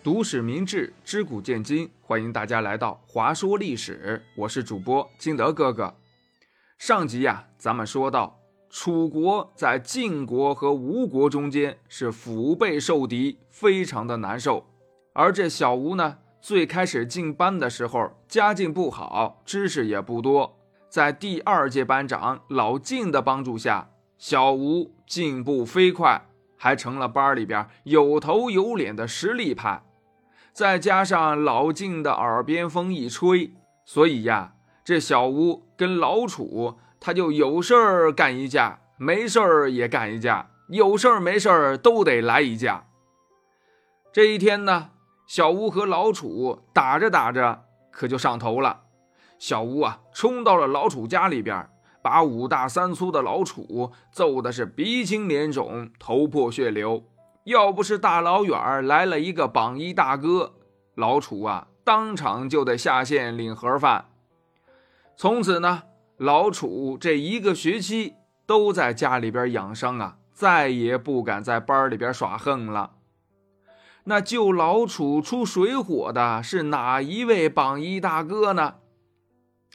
读史明智，知古见今，欢迎大家来到华说历史。我是主播金德哥哥。上集呀，咱们说到楚国在晋国和吴国中间是腹背受敌，非常的难受。而这小吴呢，最开始进班的时候家境不好，知识也不多，在第二届班长老晋的帮助下，小吴进步飞快，还成了班里边有头有脸的实力派。再加上老晋的耳边风一吹，所以呀，这小吴跟老楚他就有事儿干一架，没事儿也干一架，有事儿没事儿都得来一架。这一天呢，小吴和老楚打着打着，可就上头了。小吴啊，冲到了老楚家里边，把五大三粗的老楚揍的是鼻青脸肿、头破血流。要不是大老远来了一个榜一大哥，老楚啊，当场就得下线领盒饭。从此呢，老楚这一个学期都在家里边养伤啊，再也不敢在班里边耍横了。那救老楚出水火的是哪一位榜一大哥呢？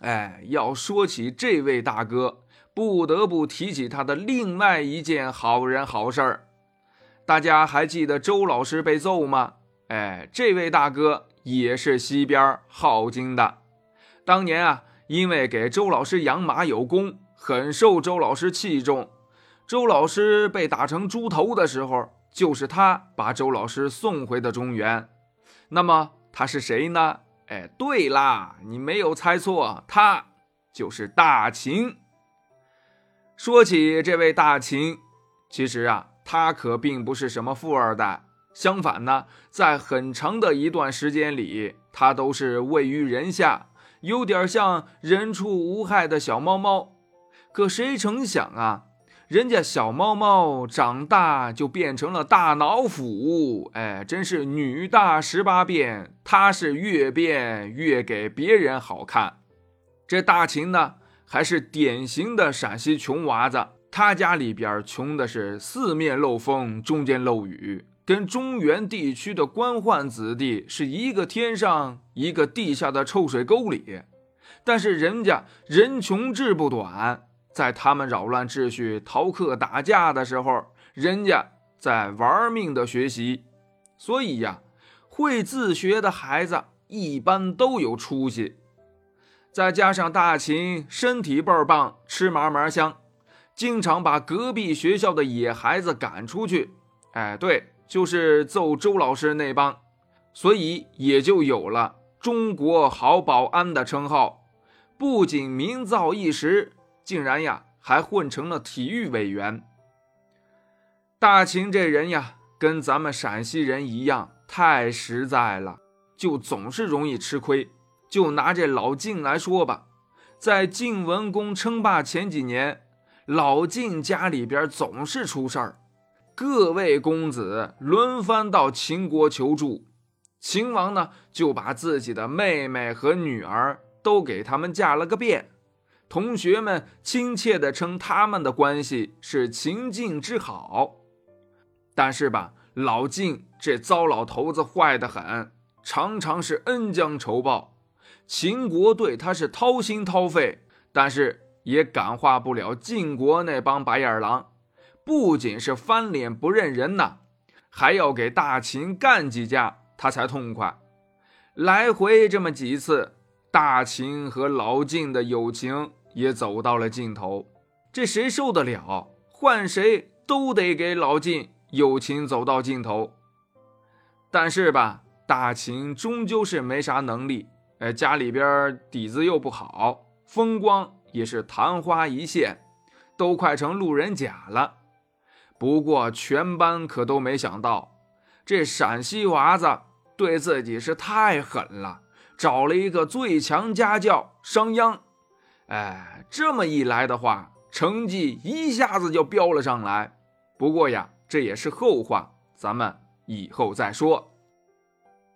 哎，要说起这位大哥，不得不提起他的另外一件好人好事儿。大家还记得周老师被揍吗？哎，这位大哥也是西边镐京的。当年啊，因为给周老师养马有功，很受周老师器重。周老师被打成猪头的时候，就是他把周老师送回的中原。那么他是谁呢？哎，对啦，你没有猜错，他就是大秦。说起这位大秦，其实啊。他可并不是什么富二代，相反呢，在很长的一段时间里，他都是位于人下，有点像人畜无害的小猫猫。可谁成想啊，人家小猫猫长大就变成了大脑斧，哎，真是女大十八变，他是越变越给别人好看。这大秦呢，还是典型的陕西穷娃子。他家里边穷的是四面漏风，中间漏雨，跟中原地区的官宦子弟是一个天上一个地下的臭水沟里。但是人家人穷志不短，在他们扰乱秩序、逃课打架的时候，人家在玩命的学习。所以呀，会自学的孩子一般都有出息。再加上大秦身体倍儿棒，吃嘛嘛香。经常把隔壁学校的野孩子赶出去，哎，对，就是揍周老师那帮，所以也就有了“中国好保安”的称号。不仅名噪一时，竟然呀还混成了体育委员。大秦这人呀，跟咱们陕西人一样，太实在了，就总是容易吃亏。就拿这老晋来说吧，在晋文公称霸前几年。老晋家里边总是出事儿，各位公子轮番到秦国求助，秦王呢就把自己的妹妹和女儿都给他们嫁了个遍，同学们亲切地称他们的关系是秦晋之好。但是吧，老晋这糟老头子坏得很，常常是恩将仇报，秦国对他是掏心掏肺，但是。也感化不了晋国那帮白眼狼，不仅是翻脸不认人呐，还要给大秦干几架，他才痛快。来回这么几次，大秦和老晋的友情也走到了尽头。这谁受得了？换谁都得给老晋友情走到尽头。但是吧，大秦终究是没啥能力，哎，家里边底子又不好，风光。也是昙花一现，都快成路人甲了。不过全班可都没想到，这陕西娃子对自己是太狠了，找了一个最强家教商鞅。哎，这么一来的话，成绩一下子就飙了上来。不过呀，这也是后话，咱们以后再说。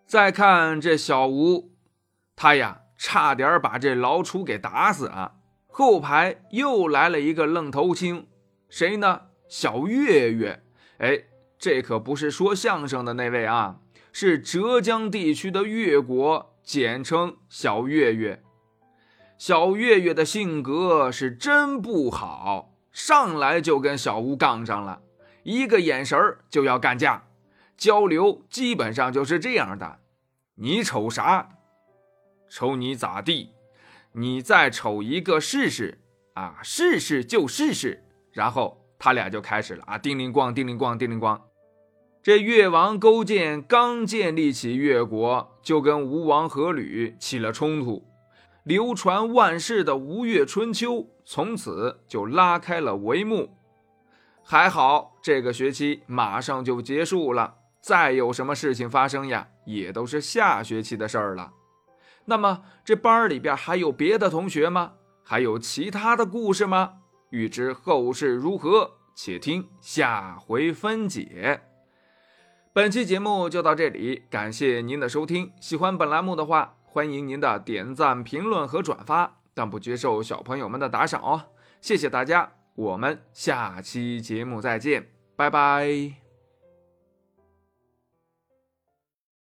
再看这小吴，他呀，差点把这老楚给打死了。后排又来了一个愣头青，谁呢？小岳岳。哎，这可不是说相声的那位啊，是浙江地区的越国，简称小岳岳。小岳岳的性格是真不好，上来就跟小吴杠上了，一个眼神就要干架，交流基本上就是这样的：你瞅啥？瞅你咋地？你再瞅一个试试啊！试试就试试。然后他俩就开始了啊，叮铃咣，叮铃咣，叮铃咣。这越王勾践刚建立起越国，就跟吴王阖闾起了冲突。流传万世的吴越春秋从此就拉开了帷幕。还好这个学期马上就结束了，再有什么事情发生呀，也都是下学期的事儿了。那么这班里边还有别的同学吗？还有其他的故事吗？欲知后事如何，且听下回分解。本期节目就到这里，感谢您的收听。喜欢本栏目的话，欢迎您的点赞、评论和转发，但不接受小朋友们的打赏哦。谢谢大家，我们下期节目再见，拜拜。